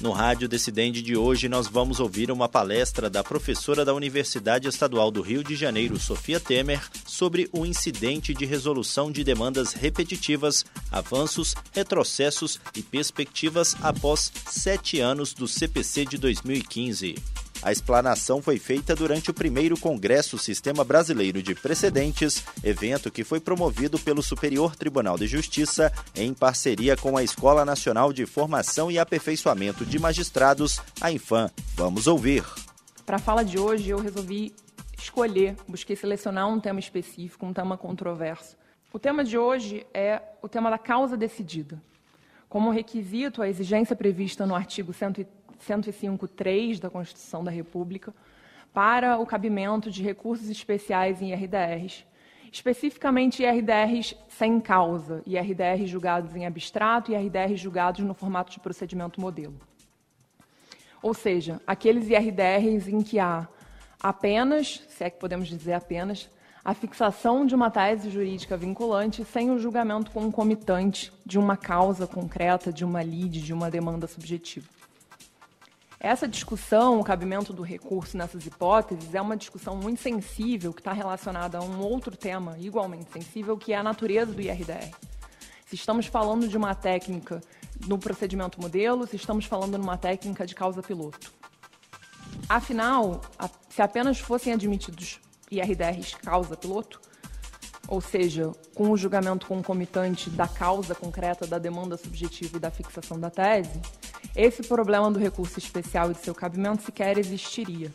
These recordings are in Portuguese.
No Rádio Decidente de hoje, nós vamos ouvir uma palestra da professora da Universidade Estadual do Rio de Janeiro, Sofia Temer, sobre o incidente de resolução de demandas repetitivas, avanços, retrocessos e perspectivas após sete anos do CPC de 2015. A explanação foi feita durante o primeiro Congresso Sistema Brasileiro de Precedentes, evento que foi promovido pelo Superior Tribunal de Justiça em parceria com a Escola Nacional de Formação e Aperfeiçoamento de Magistrados, a Infam. Vamos ouvir. Para a fala de hoje, eu resolvi escolher, busquei selecionar um tema específico, um tema controverso. O tema de hoje é o tema da causa decidida. Como requisito, a exigência prevista no artigo 130 105.3 da Constituição da República para o cabimento de recursos especiais em IRDRs, especificamente IRDRs sem causa, IRDRs julgados em abstrato e IRDRs julgados no formato de procedimento modelo. Ou seja, aqueles IRDRs em que há apenas, se é que podemos dizer apenas, a fixação de uma tese jurídica vinculante sem o julgamento concomitante de uma causa concreta, de uma lide, de uma demanda subjetiva. Essa discussão, o cabimento do recurso nessas hipóteses, é uma discussão muito sensível que está relacionada a um outro tema igualmente sensível, que é a natureza do IRDR. Se estamos falando de uma técnica no procedimento modelo, se estamos falando numa técnica de causa piloto. Afinal, se apenas fossem admitidos IRDRs causa piloto, ou seja, com o julgamento concomitante da causa concreta da demanda subjetiva e da fixação da tese, esse problema do recurso especial e de seu cabimento sequer existiria.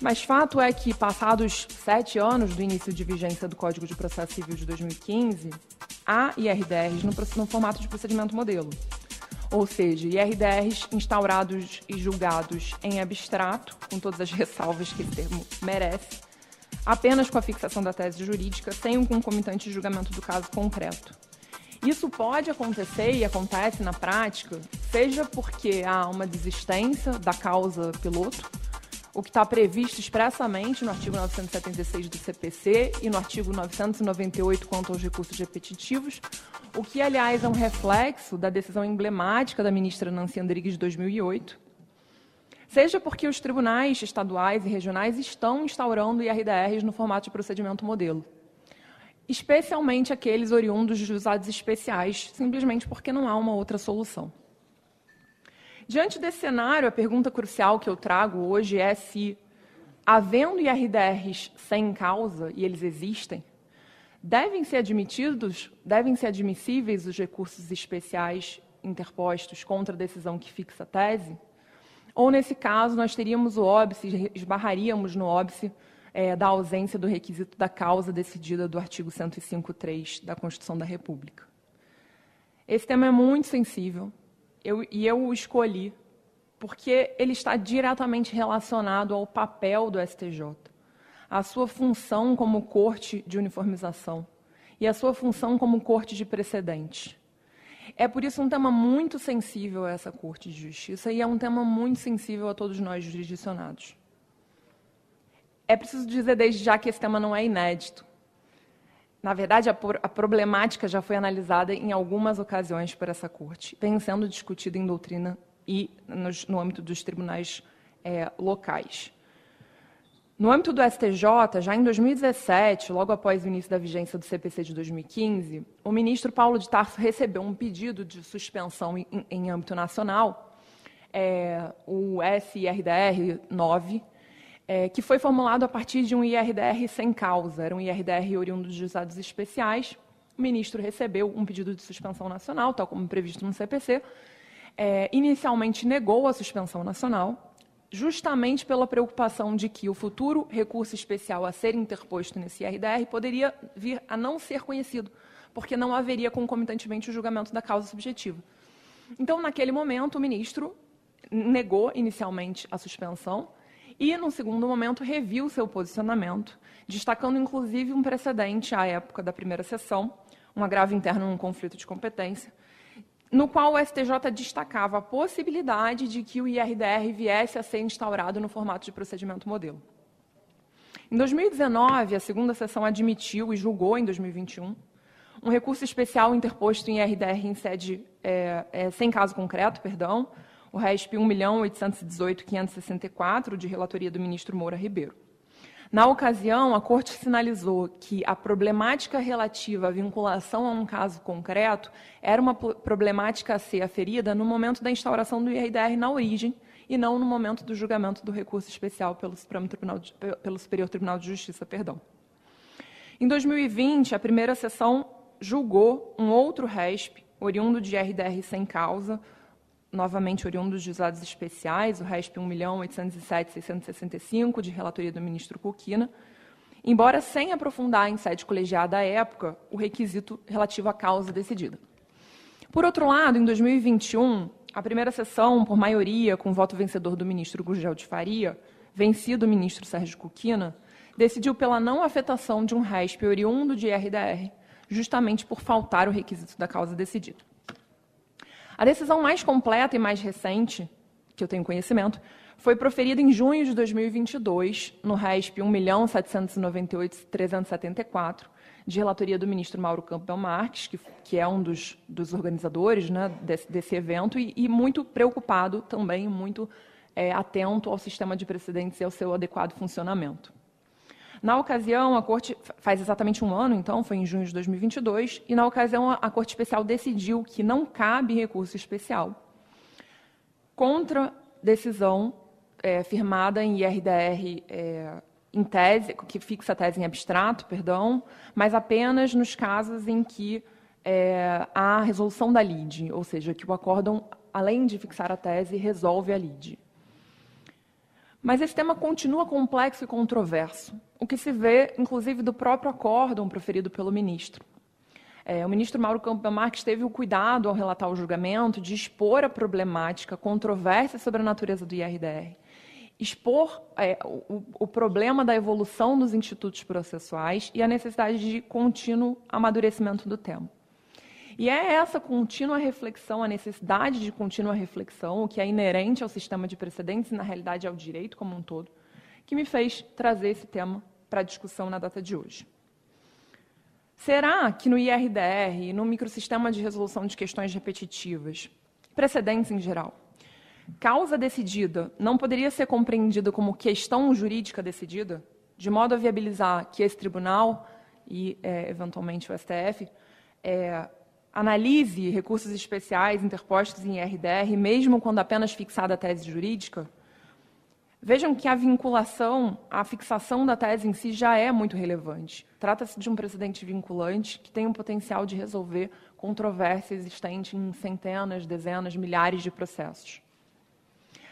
Mas fato é que, passados sete anos do início de vigência do Código de Processo Civil de 2015, há IRDRs no, no formato de procedimento modelo, ou seja, IRDRs instaurados e julgados em abstrato, com todas as ressalvas que esse termo merece, apenas com a fixação da tese jurídica, sem um concomitante julgamento do caso concreto. Isso pode acontecer e acontece na prática, seja porque há uma desistência da causa piloto, o que está previsto expressamente no artigo 976 do CPC e no artigo 998 quanto aos recursos repetitivos, o que, aliás, é um reflexo da decisão emblemática da ministra Nancy Andrigues de 2008, seja porque os tribunais estaduais e regionais estão instaurando IRDRs no formato de procedimento modelo especialmente aqueles oriundos de usados especiais, simplesmente porque não há uma outra solução. Diante desse cenário, a pergunta crucial que eu trago hoje é se, havendo IRDRs sem causa, e eles existem, devem ser admitidos, devem ser admissíveis os recursos especiais interpostos contra a decisão que fixa a tese? Ou, nesse caso, nós teríamos o óbice, esbarraríamos no óbice é, da ausência do requisito da causa decidida do artigo 105.3 da Constituição da República. Esse tema é muito sensível eu, e eu o escolhi porque ele está diretamente relacionado ao papel do STJ, à sua função como corte de uniformização e à sua função como corte de precedente. É por isso um tema muito sensível a essa Corte de Justiça e é um tema muito sensível a todos nós jurisdicionados. É preciso dizer desde já que esse tema não é inédito. Na verdade, a, a, problemática já foi analisada em algumas ocasiões por essa corte, vem sendo discutida em doutrina e nos, no âmbito dos tribunais é, locais. No âmbito do STJ, já em 2017, logo após o início da vigência do CPC de 2015, o ministro Paulo de Tarso recebeu um pedido de suspensão em, em âmbito nacional, é, o SIRDR 9, é, que foi formulado a partir de um IRDR sem causa, era um IRDR oriundo dos usados especiais. O ministro recebeu um pedido de suspensão nacional, tal como previsto no CPC. É, inicialmente negou a suspensão nacional, justamente pela preocupação de que o futuro recurso especial a ser interposto nesse IRDR poderia vir a não ser conhecido, porque não haveria concomitantemente o julgamento da causa subjetiva. Então, naquele momento, o ministro negou inicialmente a suspensão, e, num segundo momento, reviu seu posicionamento, destacando inclusive um precedente à época da primeira sessão, um agravo interno num conflito de competência, no qual o STJ destacava a possibilidade de que o IRDR viesse a ser instaurado no formato de procedimento modelo. Em 2019, a segunda sessão admitiu e julgou em 2021 um recurso especial interposto em IRDR em sede é, é, sem caso concreto, perdão, o RESP 1.818.564, de relatoria do ministro Moura Ribeiro. Na ocasião, a Corte sinalizou que a problemática relativa à vinculação a um caso concreto era uma problemática a ser aferida no momento da instauração do IRDR na origem e não no momento do julgamento do recurso especial pelo, Tribunal de, pelo Superior Tribunal de Justiça. Perdão. Em 2020, a primeira sessão julgou um outro RESP, oriundo de IRDR sem causa, novamente oriundo dos juizados especiais, o RESP 1.807.665, de relatoria do ministro Cuquina, embora sem aprofundar em sede colegiada à época o requisito relativo à causa decidida. Por outro lado, em 2021, a primeira sessão, por maioria, com voto vencedor do ministro Gugel de Faria, vencido o ministro Sérgio Cuquina, decidiu pela não afetação de um RESP oriundo de RDR, justamente por faltar o requisito da causa decidida. A decisão mais completa e mais recente, que eu tenho conhecimento, foi proferida em junho de 2022, no RESP 1.798.374, de relatoria do ministro Mauro Campbell Marques, que, que é um dos, dos organizadores né, desse, desse, evento, e, e, muito preocupado também, muito é, atento ao sistema de precedentes e ao seu adequado funcionamento. Na ocasião, a Corte, faz exatamente um ano, então, foi em junho de 2022, e na ocasião a Corte Especial decidiu que não cabe recurso especial contra decisão é, firmada em IRDR é, em tese, que fixa a tese em abstrato, perdão, mas apenas nos casos em que é, há resolução da lide, ou seja, que o acórdão, além de fixar a tese, resolve a lide. Mas esse tema continua complexo e controverso, o que se vê, inclusive, do próprio acórdão proferido pelo ministro. É, o ministro Mauro Campbell Marques teve o cuidado, ao relatar o julgamento, de expor a problemática, controvérsia sobre a natureza do IRDR, expor é, o, o, problema da evolução dos institutos processuais e a necessidade de contínuo amadurecimento do tema. E é essa contínua reflexão, a necessidade de contínua reflexão, o que é inerente ao sistema de precedentes e, na realidade, ao direito como um todo, que me fez trazer esse tema para a discussão na data de hoje. Será que no IRDR no microsistema de resolução de questões repetitivas, precedentes em geral, causa decidida não poderia ser compreendida como questão jurídica decidida, de modo a viabilizar que esse tribunal e, é, eventualmente, o STF é, analise recursos especiais interpostos em IRDR, mesmo quando apenas fixada a tese jurídica? Vejam que a vinculação, a fixação da tese em si já é muito relevante. Trata-se de um precedente vinculante que tem o potencial de resolver controvérsia existente em centenas, dezenas, milhares de processos.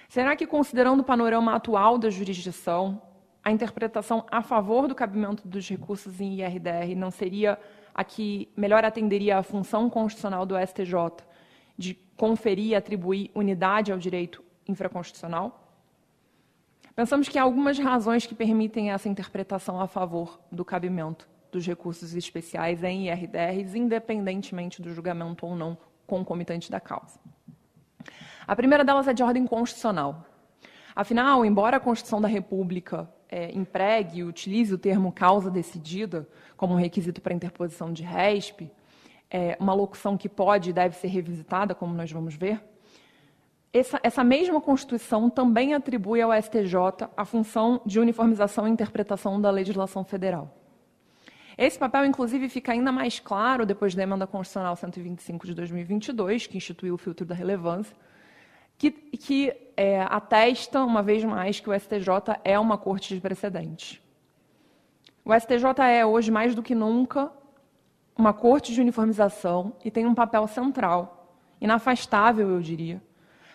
Será que, considerando o panorama atual da jurisdição, a interpretação a favor do cabimento dos recursos em IRDR não seria a que melhor atenderia à função constitucional do STJ de conferir e atribuir unidade ao direito infraconstitucional? Pensamos que há algumas razões que permitem essa interpretação a favor do cabimento dos recursos especiais em IRDRs, independentemente do julgamento ou não concomitante da causa. A primeira delas é de ordem constitucional. Afinal, embora a Constituição da República é, empregue utilize o termo causa decidida como requisito para interposição de RESP, é, uma locução que pode e deve ser revisitada, como nós vamos ver, essa, essa, mesma Constituição também atribui ao STJ a função de uniformização e interpretação da legislação federal. Esse papel, inclusive, fica ainda mais claro depois da Emenda Constitucional 125 de 2022, que instituiu o filtro da relevância, que, que é, atesta, uma vez mais, que o STJ é uma corte de precedentes. O STJ é, hoje, mais do que nunca, uma corte de uniformização e tem um papel central, inafastável, eu diria,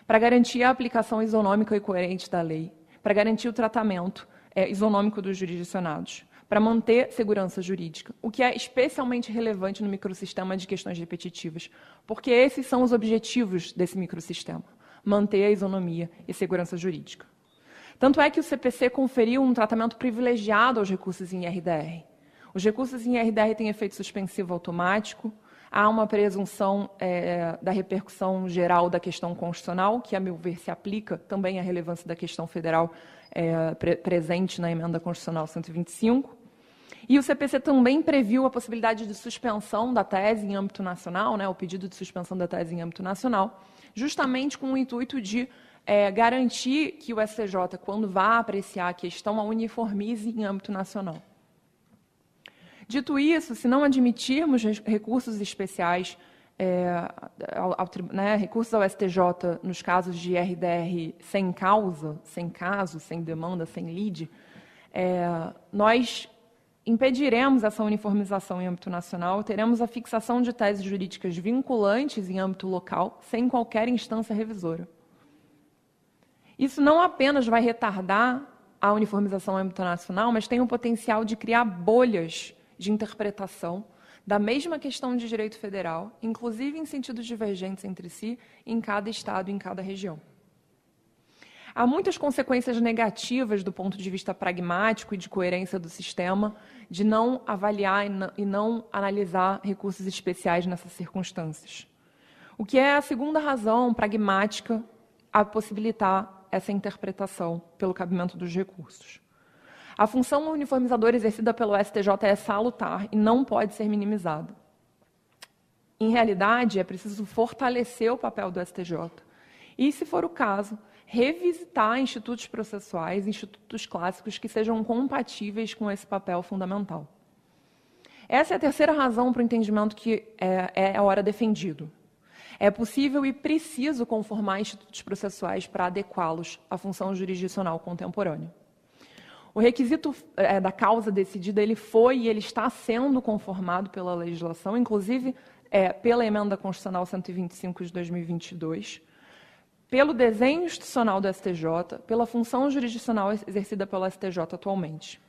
para garantir a aplicação isonômica e coerente da lei, para garantir o tratamento é, isonômico dos jurisdicionados, para manter segurança jurídica, o que é especialmente relevante no microsistema de questões repetitivas, porque esses são os objetivos desse microsistema: manter a isonomia e segurança jurídica. Tanto é que o CPC conferiu um tratamento privilegiado aos recursos em IRDR. Os recursos em IRDR têm efeito suspensivo automático, há uma presunção é, da repercussão geral da questão constitucional, que, a meu ver, se aplica também à relevância da questão federal é, pre presente na emenda constitucional 125. E o CPC também previu a possibilidade de suspensão da tese em âmbito nacional, né, o pedido de suspensão da tese em âmbito nacional, justamente com o intuito de é, garantir que o STJ, quando vá apreciar a questão, a uniformize em âmbito nacional. Dito isso, se não admitirmos recursos especiais, é, ao, ao, né, recursos ao STJ nos casos de RDR sem causa, sem caso, sem demanda, sem lide, é, nós impediremos essa uniformização em âmbito nacional, teremos a fixação de teses jurídicas vinculantes em âmbito local, sem qualquer instância revisora. Isso não apenas vai retardar a uniformização em âmbito nacional, mas tem o potencial de criar bolhas de interpretação da mesma questão de direito federal, inclusive em sentidos divergentes entre si, em cada estado e em cada região. Há muitas consequências negativas do ponto de vista pragmático e de coerência do sistema de não avaliar e não analisar recursos especiais nessas circunstâncias. O que é a segunda razão pragmática a possibilitar essa interpretação pelo cabimento dos recursos. A função uniformizadora exercida pelo STJ é salutar e não pode ser minimizada. Em realidade, é preciso fortalecer o papel do STJ e, se for o caso, revisitar institutos processuais, institutos clássicos que sejam compatíveis com esse papel fundamental. Essa é a terceira razão para o entendimento que é, é a hora defendido. É possível e preciso conformar institutos processuais para adequá-los à função jurisdicional contemporânea. O requisito é, da causa decidida ele foi e ele está sendo conformado pela legislação, inclusive é, pela emenda constitucional 125 de 2022, pelo desenho institucional do STJ, pela função jurisdicional exercida pelo STJ atualmente.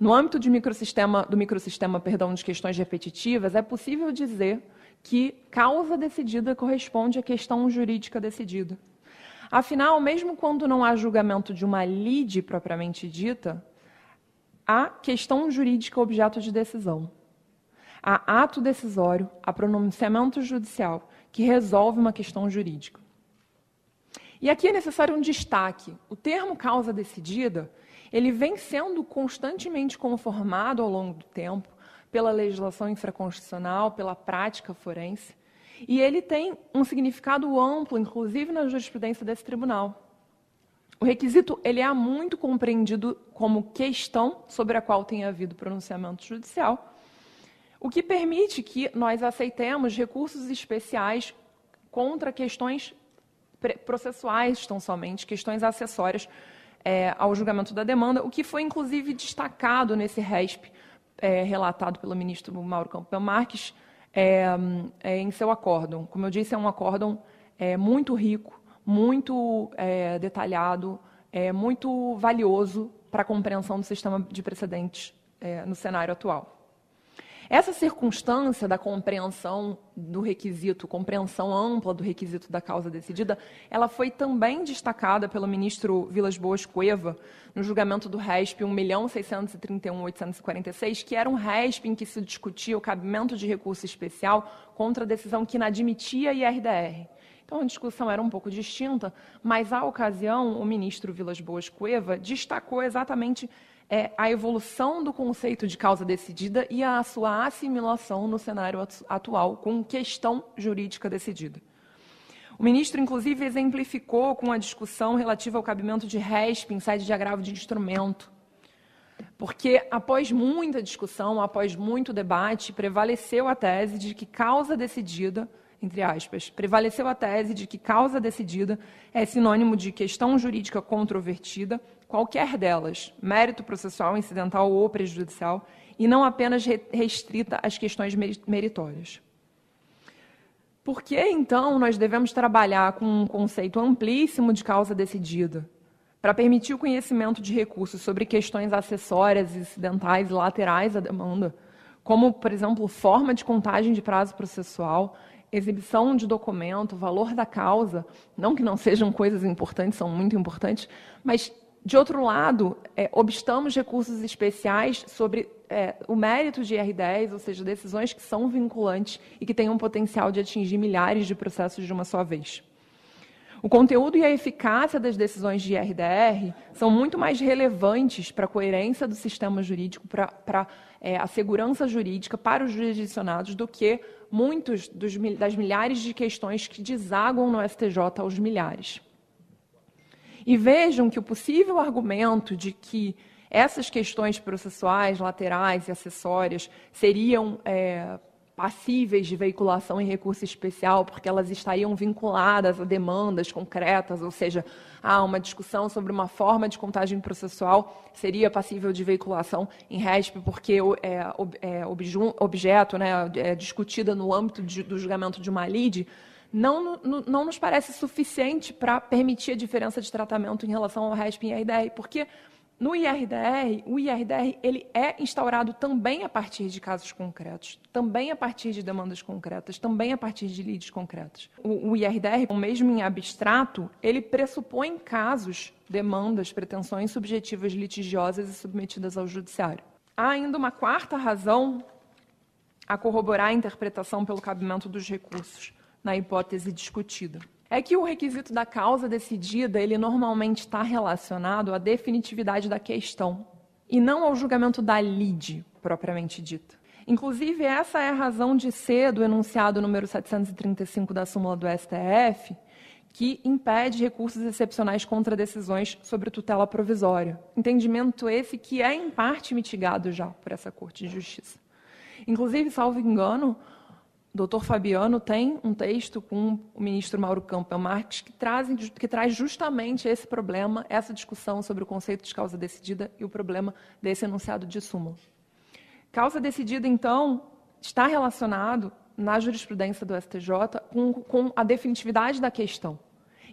No âmbito microsistema, do microsistema perdão, de questões repetitivas, é possível dizer que causa decidida corresponde à questão jurídica decidida. Afinal, mesmo quando não há julgamento de uma lide propriamente dita, há questão jurídica objeto de decisão. Há ato decisório, há pronunciamento judicial que resolve uma questão jurídica. E aqui é necessário um destaque. O termo causa decidida, ele vem sendo constantemente conformado ao longo do tempo pela legislação infraconstitucional, pela prática forense, e ele tem um significado amplo, inclusive na jurisprudência desse tribunal. O requisito ele é muito compreendido como questão sobre a qual tem havido pronunciamento judicial, o que permite que nós aceitemos recursos especiais contra questões processuais, tão somente, questões acessórias é, ao julgamento da demanda, o que foi inclusive destacado nesse RESP é, relatado pelo ministro Mauro Campbell Marques, é, é, em seu acórdão. Como eu disse, é um acórdão é, muito rico, muito é, detalhado, muito valioso para a compreensão do sistema de precedentes no cenário atual. Essa circunstância da compreensão do requisito, compreensão ampla do requisito da causa decidida, ela foi também destacada pelo ministro Vilas Boas Cueva no julgamento do RESP 1.631.846, que era um RESP em que se discutia o cabimento de recurso especial contra a decisão que inadmitia a IRDR. Então, a discussão era um pouco distinta, mas, à ocasião, o ministro Vilas Boas Cueva destacou exatamente é a evolução do conceito de causa decidida e a sua assimilação no cenário atual com questão jurídica decidida. O ministro, inclusive, exemplificou com a discussão relativa ao cabimento de RESP em sede de agravo de instrumento. Porque, após muita discussão, após muito debate, prevaleceu a tese de que causa decidida, entre aspas, prevaleceu a tese de que causa decidida é sinônimo de questão jurídica controvertida qualquer delas, mérito processual, incidental ou prejudicial, e não apenas restrita às questões meritórias. Por que, então, nós devemos trabalhar com um conceito amplíssimo de causa decidida, para permitir o conhecimento de recursos sobre questões acessórias, incidentais e laterais à demanda, como, por exemplo, forma de contagem de prazo processual, exibição de documento, valor da causa, não que não sejam coisas importantes, são muito importantes, mas De outro lado, é, obstamos recursos especiais sobre é, o mérito de IR10, ou seja, decisões que são vinculantes e que têm um potencial de atingir milhares de processos de uma só vez. O conteúdo e a eficácia das decisões de IRDR são muito mais relevantes para a coerência do sistema jurídico, para, para é, a segurança jurídica, para os jurisdicionados, do que muitos das milhares de questões que desaguam no STJ aos milhares. E vejam que o possível argumento de que essas questões processuais, laterais e acessórias seriam é, passíveis de veiculação em recurso especial, porque elas estariam vinculadas a demandas concretas, ou seja, há uma discussão sobre uma forma de contagem processual seria passível de veiculação em RESP, porque é, é objeto, né, é discutida no âmbito de, do julgamento de uma lide, não, não nos parece suficiente para permitir a diferença de tratamento em relação ao RESP e IRDR, porque no IRDR, o IRDR ele é instaurado também a partir de casos concretos, também a partir de demandas concretas, também a partir de leads concretos. O, o IRDR, mesmo em abstrato, ele pressupõe casos, demandas, pretensões subjetivas litigiosas e submetidas ao judiciário. Há ainda uma quarta razão a corroborar a interpretação pelo cabimento dos recursos na hipótese discutida. É que o requisito da causa decidida, ele normalmente está relacionado à definitividade da questão e não ao julgamento da lide propriamente dita. Inclusive, essa é a razão de ser do enunciado número 735 da súmula do STF, que impede recursos excepcionais contra decisões sobre tutela provisória. Entendimento esse que é, em parte, mitigado já por essa Corte de Justiça. Inclusive, salvo engano, doutor Fabiano tem um texto com o ministro Mauro Campbell Marques que, traz, que traz justamente esse problema, essa discussão sobre o conceito de causa decidida e o problema desse enunciado de súmula. Causa decidida, então, está relacionado na jurisprudência do STJ com, com a definitividade da questão.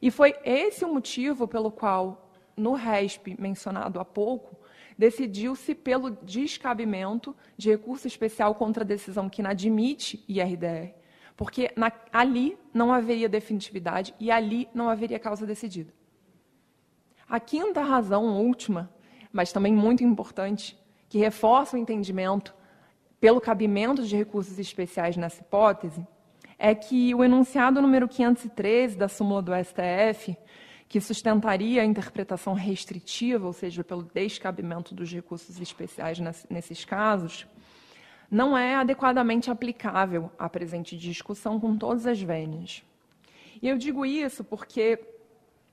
E foi esse o motivo pelo qual, no RESP mencionado há pouco, decidiu-se pelo descabimento de recurso especial contra a decisão que inadmite IRDR, porque na, ali não haveria definitividade e ali não haveria causa decidida. A quinta razão, última, mas também muito importante, que reforça o entendimento pelo cabimento de recursos especiais nessa hipótese, é que o enunciado número 513 da súmula do STF que sustentaria a interpretação restritiva, ou seja, pelo descabimento dos recursos especiais nesses casos, não é adequadamente aplicável à presente discussão com todas as vênias. E eu digo isso porque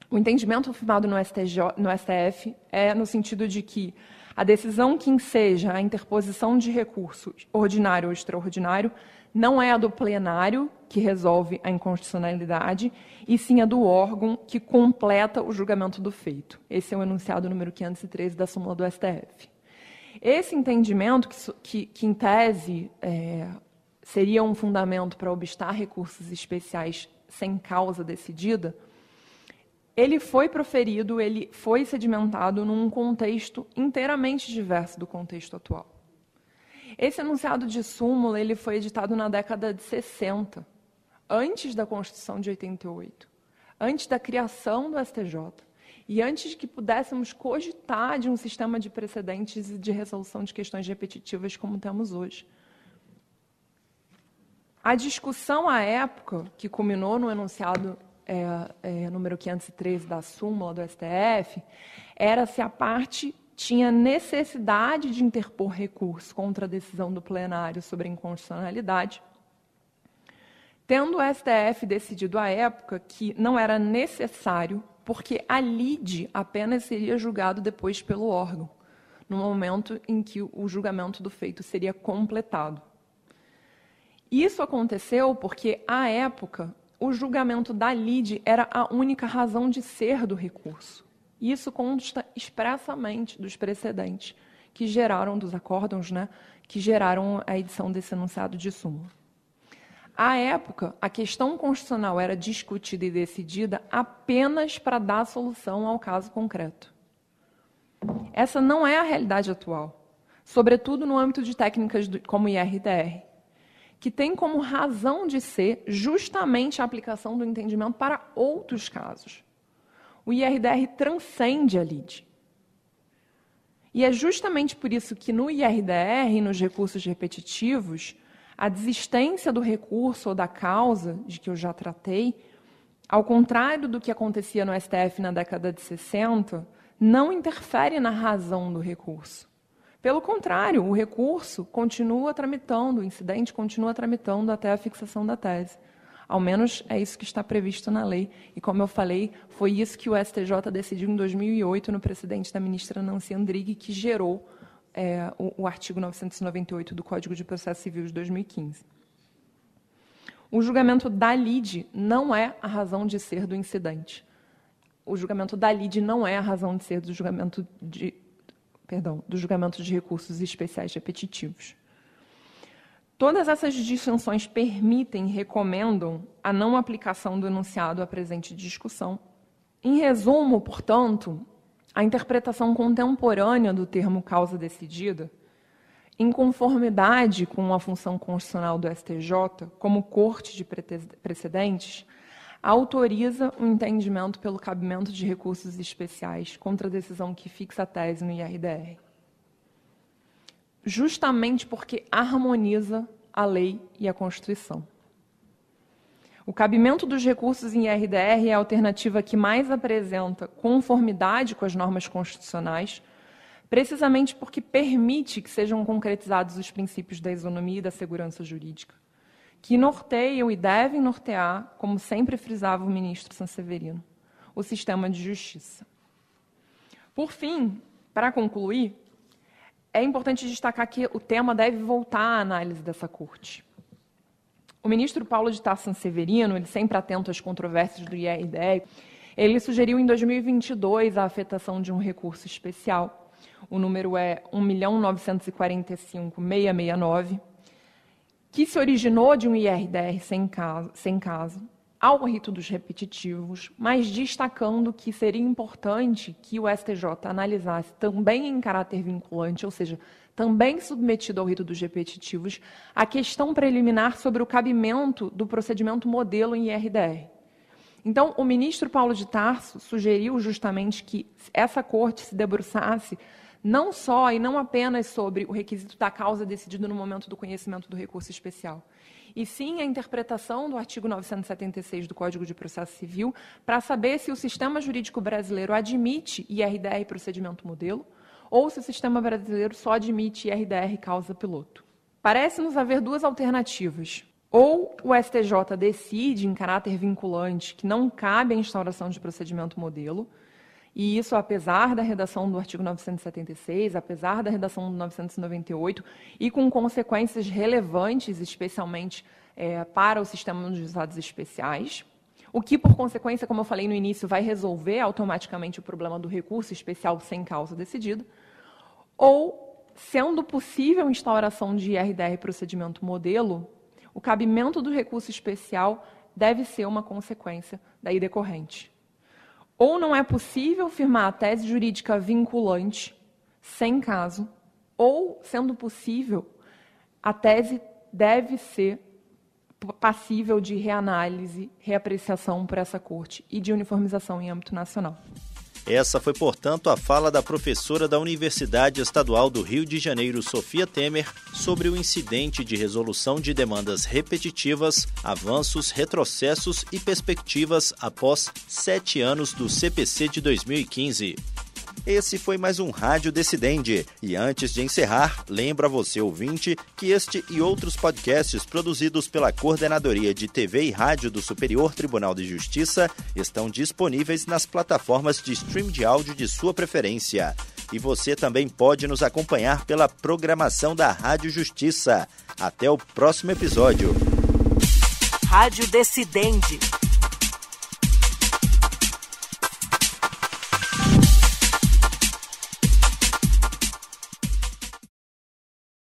o entendimento afirmado no, STJ, no STF é no sentido de que a decisão que enseja a interposição de recurso ordinário ou extraordinário não é a do plenário, que resolve a inconstitucionalidade, e sim a do órgão que completa o julgamento do feito. Esse é o enunciado número 513 da súmula do STF. Esse entendimento, que, que, que em tese é, seria um fundamento para obstar recursos especiais sem causa decidida, ele foi proferido, ele foi sedimentado num contexto inteiramente diverso do contexto atual. Esse enunciado de súmula ele foi editado na década de 60, antes da Constituição de 88, antes da criação do STJ e antes que pudéssemos cogitar de um sistema de precedentes e de resolução de questões repetitivas como temos hoje. A discussão à época, que culminou no enunciado é, é, número 513 da súmula do STF, era se a parte tinha necessidade de interpor recurso contra a decisão do plenário sobre inconstitucionalidade, tendo o STF decidido à época que não era necessário, porque a lide apenas seria julgado depois pelo órgão, no momento em que o julgamento do feito seria completado. Isso aconteceu porque, à época, o julgamento da lide era a única razão de ser do recurso. Isso consta expressamente dos precedentes que geraram, dos acórdãos, né, que geraram a edição desse enunciado de súmula. À época, a questão constitucional era discutida e decidida apenas para dar solução ao caso concreto. Essa não é a realidade atual, sobretudo no âmbito de técnicas como IRDR, que tem como razão de ser justamente a aplicação do entendimento para outros casos, o IRDR transcende a LID. E é justamente por isso que no IRDR e nos recursos repetitivos, a desistência do recurso ou da causa, de que eu já tratei, ao contrário do que acontecia no STF na década de 60, não interfere na razão do recurso. Pelo contrário, o recurso continua tramitando, o incidente continua tramitando até a fixação da tese. Ao menos é isso que está previsto na lei. E, como eu falei, foi isso que o STJ decidiu em 2008 no precedente da ministra Nancy Andrighi, que gerou é, o, o artigo 998 do Código de Processo Civil de 2015. O julgamento da LIDE não é a razão de ser do incidente. O julgamento da LIDE não é a razão de ser do julgamento de, perdão, do julgamento de recursos especiais repetitivos. Todas essas distinções permitem recomendam a não aplicação do enunciado à presente discussão. Em resumo, portanto, a interpretação contemporânea do termo causa decidida, em conformidade com a função constitucional do STJ, como corte de precedentes, autoriza o entendimento pelo cabimento de recursos especiais contra a decisão que fixa a tese no IRDR justamente porque harmoniza a lei e a Constituição. O cabimento dos recursos em IRDR é a alternativa que mais apresenta conformidade com as normas constitucionais, precisamente porque permite que sejam concretizados os princípios da isonomia e da segurança jurídica, que norteiam e devem nortear, como sempre frisava o ministro Sanseverino, o sistema de justiça. Por fim, para concluir, é importante destacar que o tema deve voltar à análise dessa corte. O ministro Paulo de Tarso Severino, ele sempre atento às controvérsias do IRDE, ele sugeriu em 2022 a afetação de um recurso especial. O número é 1.945.669, que se originou de um IRDR sem caso, sem caso ao rito dos repetitivos, mas destacando que seria importante que o STJ analisasse também em caráter vinculante, ou seja, também submetido ao rito dos repetitivos, a questão preliminar sobre o cabimento do procedimento modelo em IRDR. Então, o ministro Paulo de Tarso sugeriu justamente que essa corte se debruçasse não só e não apenas sobre o requisito da causa decidido no momento do conhecimento do recurso especial, e sim a interpretação do artigo 976 do Código de Processo Civil para saber se o sistema jurídico brasileiro admite IRDR procedimento modelo ou se o sistema brasileiro só admite IRDR causa piloto. Parece-nos haver duas alternativas. Ou o STJ decide, em caráter vinculante, que não cabe a instauração de procedimento modelo, e isso apesar da redação do artigo 976, apesar da redação do 998, e com consequências relevantes, especialmente é, para o sistema dos juizados especiais, o que, por consequência, como eu falei no início, vai resolver automaticamente o problema do recurso especial sem causa decidida, ou, sendo possível instauração de IRDR procedimento modelo, o cabimento do recurso especial deve ser uma consequência daí decorrente ou não é possível firmar a tese jurídica vinculante sem caso, ou, sendo possível, a tese deve ser passível de reanálise, reapreciação por essa corte e de uniformização em âmbito nacional. Essa foi, portanto, a fala da professora da Universidade Estadual do Rio de Janeiro, Sofia Temer, sobre o incidente de resolução de demandas repetitivas, avanços, retrocessos e perspectivas após sete anos do CPC de 2015. Esse foi mais um Rádio Decidente. E antes de encerrar, lembra você ouvinte que este e outros podcasts produzidos pela Coordenadoria de TV e Rádio do Superior Tribunal de Justiça estão disponíveis nas plataformas de stream de áudio de sua preferência. E você também pode nos acompanhar pela programação da Rádio Justiça. Até o próximo episódio. Rádio Decidente